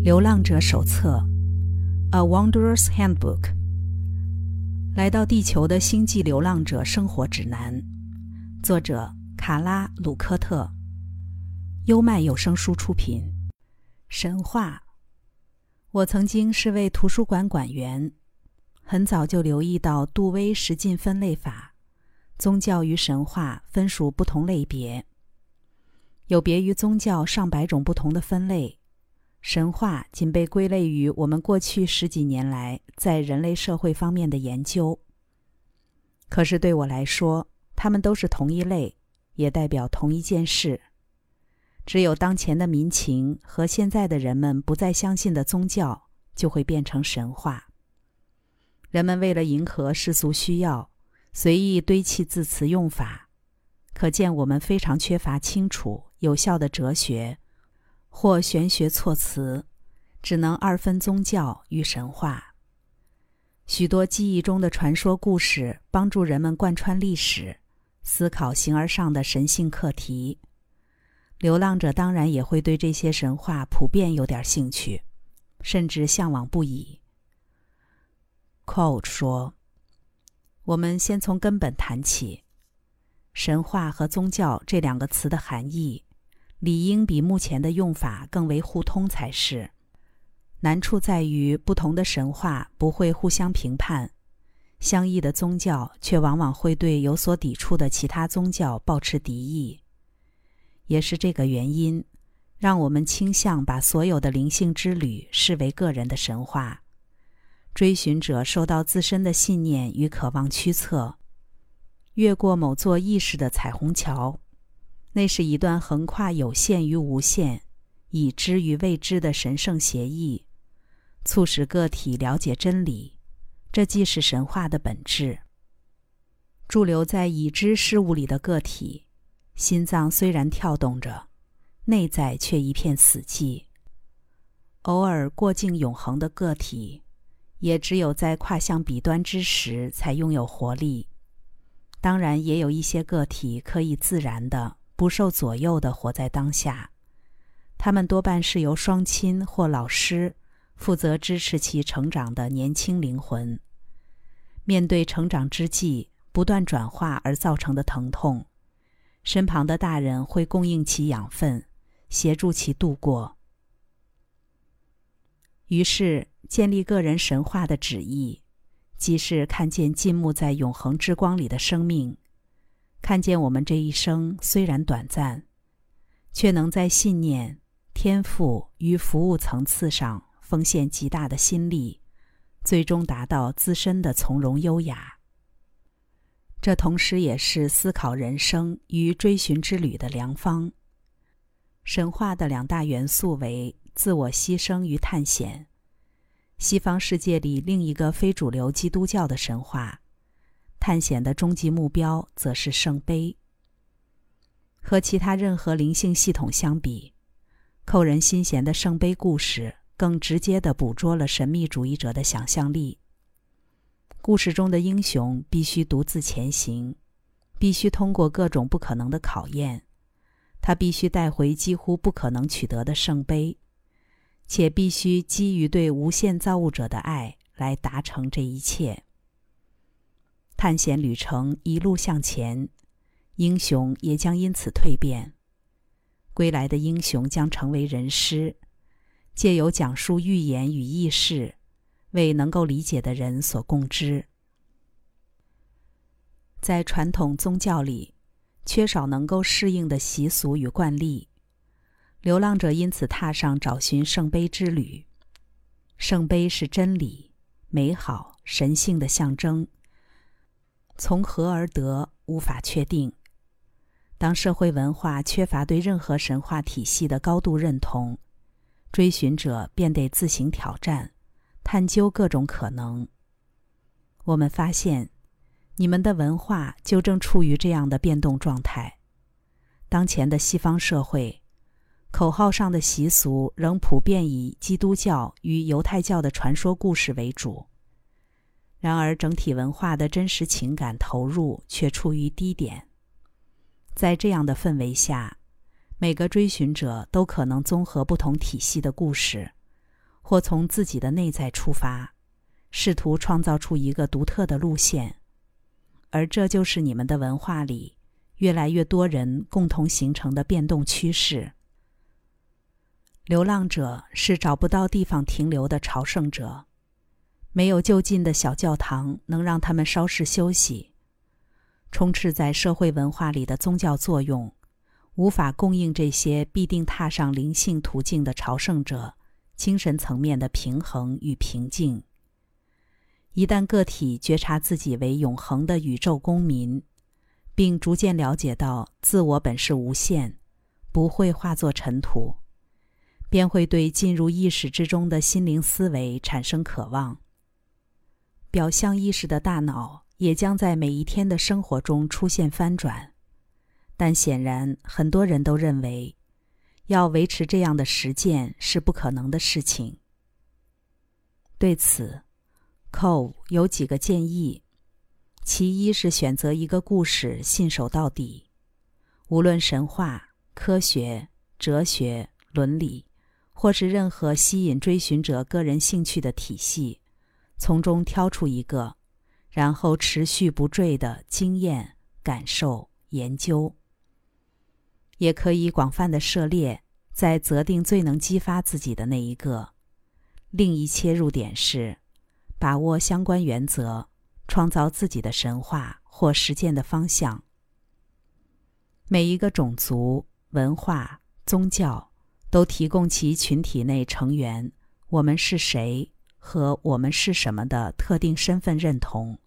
《流浪者手册》（A Wanderer's Handbook），来到地球的星际流浪者生活指南，作者卡拉·鲁科特，优麦有声书出品。神话。我曾经是位图书馆馆员，很早就留意到杜威十进分类法，宗教与神话分属不同类别，有别于宗教上百种不同的分类。神话仅被归类于我们过去十几年来在人类社会方面的研究。可是对我来说，它们都是同一类，也代表同一件事。只有当前的民情和现在的人们不再相信的宗教，就会变成神话。人们为了迎合世俗需要，随意堆砌字词用法，可见我们非常缺乏清楚有效的哲学。或玄学措辞，只能二分宗教与神话。许多记忆中的传说故事，帮助人们贯穿历史，思考形而上的神性课题。流浪者当然也会对这些神话普遍有点兴趣，甚至向往不已。Coach 说：“我们先从根本谈起，神话和宗教这两个词的含义。”理应比目前的用法更为互通才是。难处在于，不同的神话不会互相评判，相异的宗教却往往会对有所抵触的其他宗教保持敌意。也是这个原因，让我们倾向把所有的灵性之旅视为个人的神话。追寻者受到自身的信念与渴望驱策，越过某座意识的彩虹桥。那是一段横跨有限与无限、已知与未知的神圣协议，促使个体了解真理。这既是神话的本质。驻留在已知事物里的个体，心脏虽然跳动着，内在却一片死寂。偶尔过境永恒的个体，也只有在跨向彼端之时才拥有活力。当然，也有一些个体可以自然的。不受左右的活在当下，他们多半是由双亲或老师负责支持其成长的年轻灵魂。面对成长之际不断转化而造成的疼痛，身旁的大人会供应其养分，协助其度过。于是，建立个人神话的旨意，即是看见浸没在永恒之光里的生命。看见我们这一生虽然短暂，却能在信念、天赋与服务层次上奉献极大的心力，最终达到自身的从容优雅。这同时也是思考人生与追寻之旅的良方。神话的两大元素为自我牺牲与探险。西方世界里另一个非主流基督教的神话。探险的终极目标则是圣杯。和其他任何灵性系统相比，扣人心弦的圣杯故事更直接地捕捉了神秘主义者的想象力。故事中的英雄必须独自前行，必须通过各种不可能的考验，他必须带回几乎不可能取得的圣杯，且必须基于对无限造物者的爱来达成这一切。探险旅程一路向前，英雄也将因此蜕变。归来的英雄将成为人师，借由讲述寓言与轶事，为能够理解的人所共知。在传统宗教里，缺少能够适应的习俗与惯例，流浪者因此踏上找寻圣杯之旅。圣杯是真理、美好、神性的象征。从何而得，无法确定。当社会文化缺乏对任何神话体系的高度认同，追寻者便得自行挑战，探究各种可能。我们发现，你们的文化就正处于这样的变动状态。当前的西方社会，口号上的习俗仍普遍以基督教与犹太教的传说故事为主。然而，整体文化的真实情感投入却处于低点。在这样的氛围下，每个追寻者都可能综合不同体系的故事，或从自己的内在出发，试图创造出一个独特的路线，而这就是你们的文化里越来越多人共同形成的变动趋势。流浪者是找不到地方停留的朝圣者，没有就近的小教堂能让他们稍事休息。充斥在社会文化里的宗教作用，无法供应这些必定踏上灵性途径的朝圣者精神层面的平衡与平静。一旦个体觉察自己为永恒的宇宙公民，并逐渐了解到自我本是无限，不会化作尘土。便会对进入意识之中的心灵思维产生渴望。表象意识的大脑也将在每一天的生活中出现翻转，但显然很多人都认为，要维持这样的实践是不可能的事情。对此，Cove 有几个建议：其一是选择一个故事信守到底，无论神话、科学、哲学、伦理。或是任何吸引追寻者个人兴趣的体系，从中挑出一个，然后持续不坠的经验、感受、研究。也可以广泛的涉猎，在择定最能激发自己的那一个。另一切入点是，把握相关原则，创造自己的神话或实践的方向。每一个种族、文化、宗教。都提供其群体内成员“我们是谁”和“我们是什么”的特定身份认同。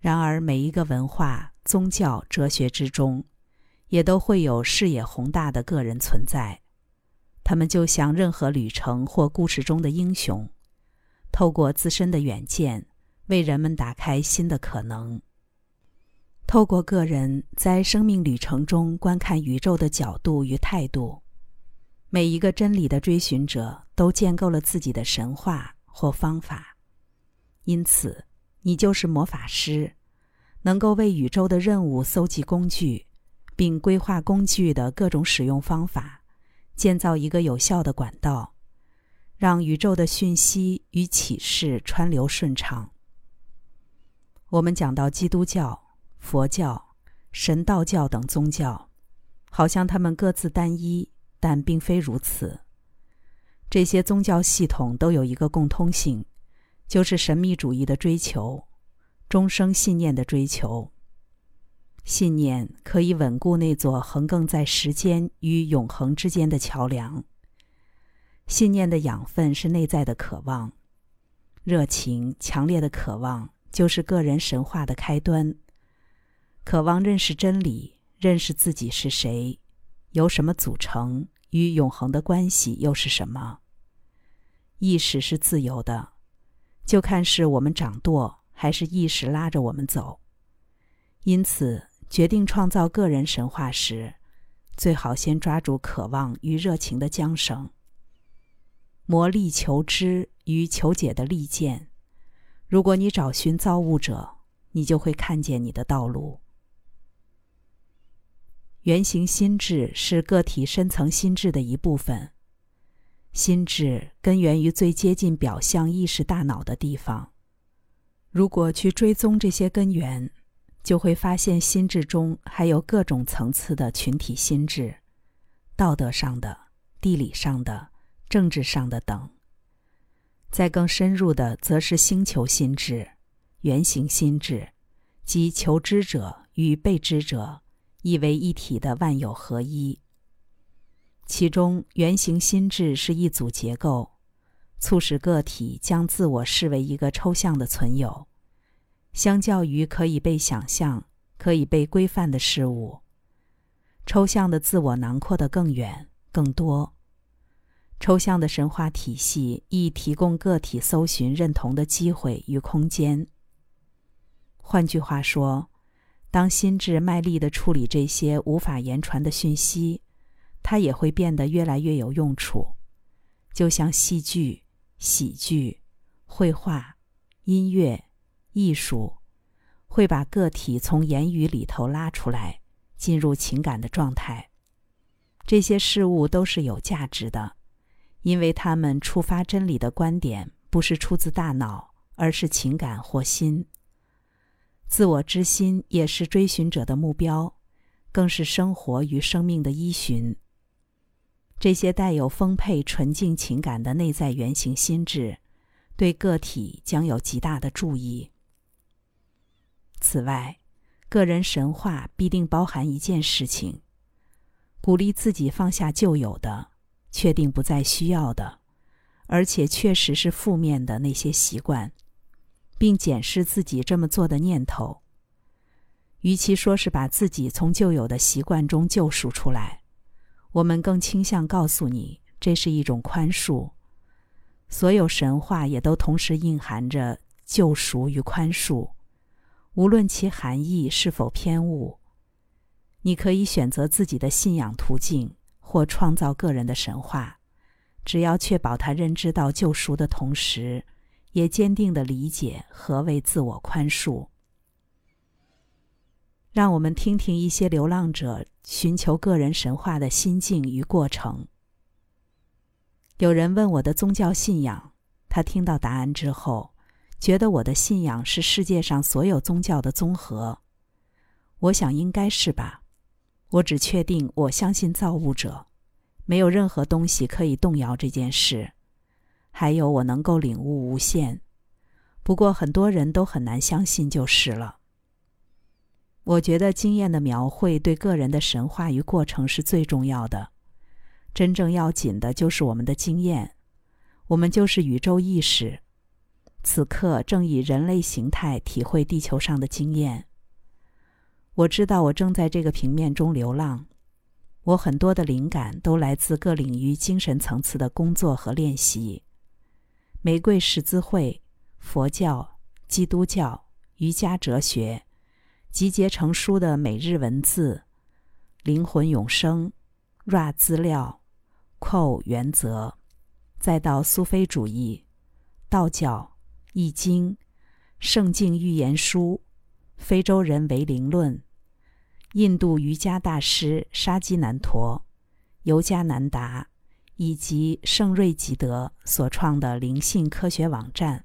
然而，每一个文化、宗教、哲学之中，也都会有视野宏大的个人存在。他们就像任何旅程或故事中的英雄，透过自身的远见，为人们打开新的可能。透过个人在生命旅程中观看宇宙的角度与态度。每一个真理的追寻者都建构了自己的神话或方法，因此，你就是魔法师，能够为宇宙的任务搜集工具，并规划工具的各种使用方法，建造一个有效的管道，让宇宙的讯息与启示川流顺畅。我们讲到基督教、佛教、神道教等宗教，好像他们各自单一。但并非如此。这些宗教系统都有一个共通性，就是神秘主义的追求，终生信念的追求。信念可以稳固那座横亘在时间与永恒之间的桥梁。信念的养分是内在的渴望，热情强烈的渴望就是个人神话的开端。渴望认识真理，认识自己是谁，由什么组成。与永恒的关系又是什么？意识是自由的，就看是我们掌舵，还是意识拉着我们走。因此，决定创造个人神话时，最好先抓住渴望与热情的缰绳，磨砺求知与求解的利剑。如果你找寻造物者，你就会看见你的道路。原型心智是个体深层心智的一部分。心智根源于最接近表象意识大脑的地方。如果去追踪这些根源，就会发现心智中还有各种层次的群体心智：道德上的、地理上的、政治上的等。再更深入的，则是星球心智、原型心智，即求知者与被知者。意为一体的万有合一。其中，原型心智是一组结构，促使个体将自我视为一个抽象的存有，相较于可以被想象、可以被规范的事物，抽象的自我囊括的更远、更多。抽象的神话体系亦提供个体搜寻认同的机会与空间。换句话说。当心智卖力地处理这些无法言传的讯息，它也会变得越来越有用处。就像戏剧、喜剧、绘画、音乐、艺术，会把个体从言语里头拉出来，进入情感的状态。这些事物都是有价值的，因为他们触发真理的观点不是出自大脑，而是情感或心。自我之心也是追寻者的目标，更是生活与生命的依循。这些带有丰沛纯净情感的内在原型心智，对个体将有极大的注意。此外，个人神话必定包含一件事情：鼓励自己放下旧有的、确定不再需要的，而且确实是负面的那些习惯，并检视自己这么做的念头。与其说是把自己从旧有的习惯中救赎出来。我们更倾向告诉你，这是一种宽恕。所有神话也都同时蕴含着救赎与宽恕，无论其含义是否偏误。你可以选择自己的信仰途径，或创造个人的神话，只要确保他认知到救赎的同时，也坚定的理解何为自我宽恕。让我们听听一些流浪者寻求个人神话的心境与过程。有人问我的宗教信仰，他听到答案之后，觉得我的信仰是世界上所有宗教的综合。我想应该是吧。我只确定我相信造物者，没有任何东西可以动摇这件事。还有我能够领悟无限。不过很多人都很难相信就是了。我觉得经验的描绘对个人的神话与过程是最重要的。真正要紧的就是我们的经验，我们就是宇宙意识，此刻正以人类形态体会地球上的经验。我知道我正在这个平面中流浪，我很多的灵感都来自各领域精神层次的工作和练习：玫瑰十字会、佛教、基督教、瑜伽哲学。集结成书的每日文字、灵魂永生、ra 资料、扣原则，再到苏菲主义、道教、易经、圣经预言书、非洲人为灵论、印度瑜伽大师沙基南陀、尤加南达，以及圣瑞吉德所创的灵性科学网站，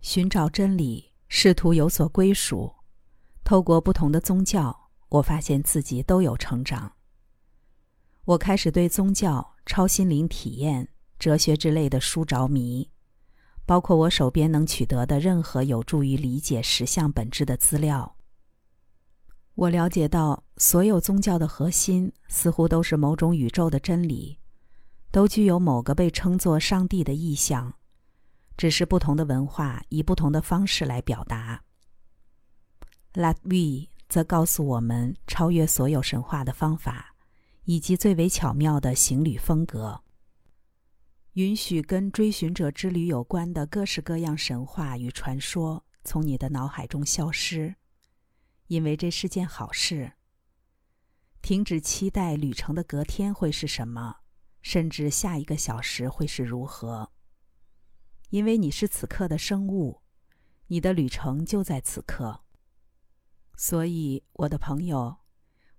寻找真理。试图有所归属，透过不同的宗教，我发现自己都有成长。我开始对宗教、超心灵体验、哲学之类的书着迷，包括我手边能取得的任何有助于理解实相本质的资料。我了解到，所有宗教的核心似乎都是某种宇宙的真理，都具有某个被称作上帝的意象。只是不同的文化以不同的方式来表达。拉维则告诉我们超越所有神话的方法，以及最为巧妙的行旅风格。允许跟追寻者之旅有关的各式各样神话与传说从你的脑海中消失，因为这是件好事。停止期待旅程的隔天会是什么，甚至下一个小时会是如何。因为你是此刻的生物，你的旅程就在此刻。所以，我的朋友，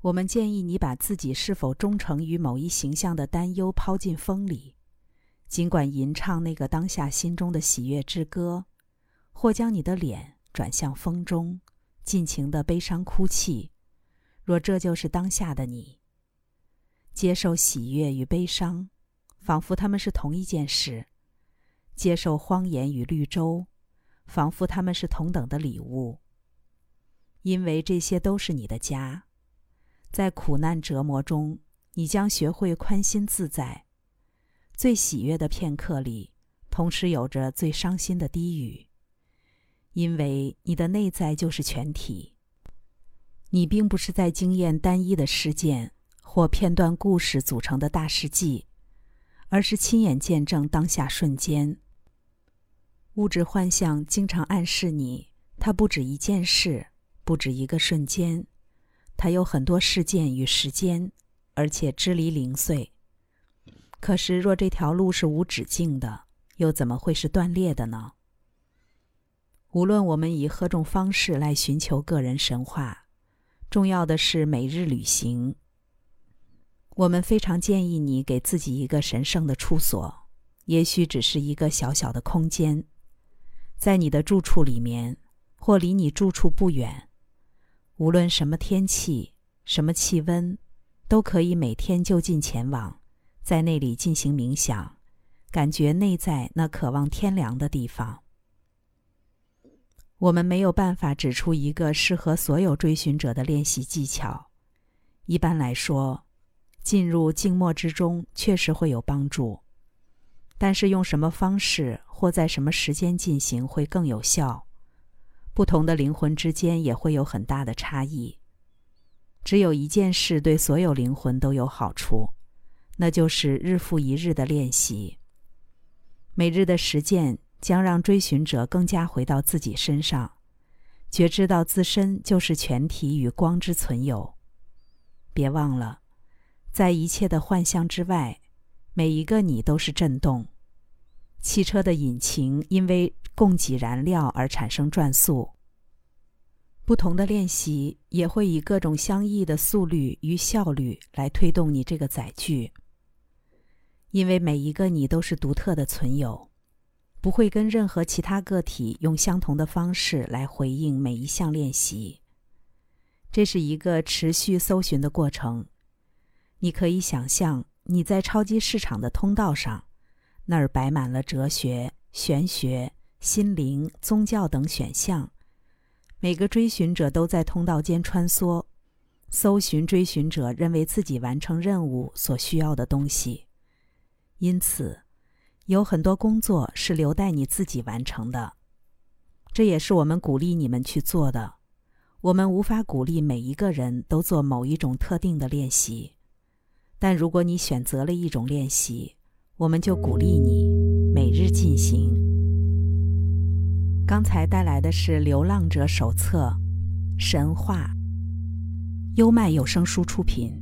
我们建议你把自己是否忠诚于某一形象的担忧抛进风里，尽管吟唱那个当下心中的喜悦之歌，或将你的脸转向风中，尽情的悲伤哭泣。若这就是当下的你，接受喜悦与悲伤，仿佛他们是同一件事。接受荒野与绿洲，仿佛他们是同等的礼物。因为这些都是你的家，在苦难折磨中，你将学会宽心自在。最喜悦的片刻里，同时有着最伤心的低语。因为你的内在就是全体，你并不是在经验单一的事件或片段故事组成的大事记，而是亲眼见证当下瞬间。物质幻象经常暗示你，它不止一件事，不止一个瞬间，它有很多事件与时间，而且支离零碎。可是，若这条路是无止境的，又怎么会是断裂的呢？无论我们以何种方式来寻求个人神话，重要的是每日旅行。我们非常建议你给自己一个神圣的处所，也许只是一个小小的空间，在你的住处里面，或离你住处不远。无论什么天气、什么气温，都可以每天就近前往，在那里进行冥想，感觉内在那渴望天凉的地方。我们没有办法指出一个适合所有追寻者的练习技巧。一般来说，进入静默之中确实会有帮助，但是用什么方式或在什么时间进行会更有效？不同的灵魂之间也会有很大的差异。只有一件事对所有灵魂都有好处，那就是日复一日的练习。每日的实践将让追寻者更加回到自己身上，觉知到自身就是全体与光之存有。别忘了。在一切的幻象之外，每一个你都是震动。汽车的引擎因为供给燃料而产生转速。不同的练习也会以各种相异的速率与效率来推动你这个载具。因为每一个你都是独特的存有，不会跟任何其他个体用相同的方式来回应每一项练习。这是一个持续搜寻的过程。你可以想象，你在超级市场的通道上，那儿摆满了哲学、玄学、心灵、宗教等选项。每个追寻者都在通道间穿梭，搜寻追寻者认为自己完成任务所需要的东西。因此，有很多工作是留待你自己完成的。这也是我们鼓励你们去做的。我们无法鼓励每一个人都做某一种特定的练习。但如果你选择了一种练习，我们就鼓励你每日进行。刚才带来的是《流浪者手册》，神话，优麦有声书出品。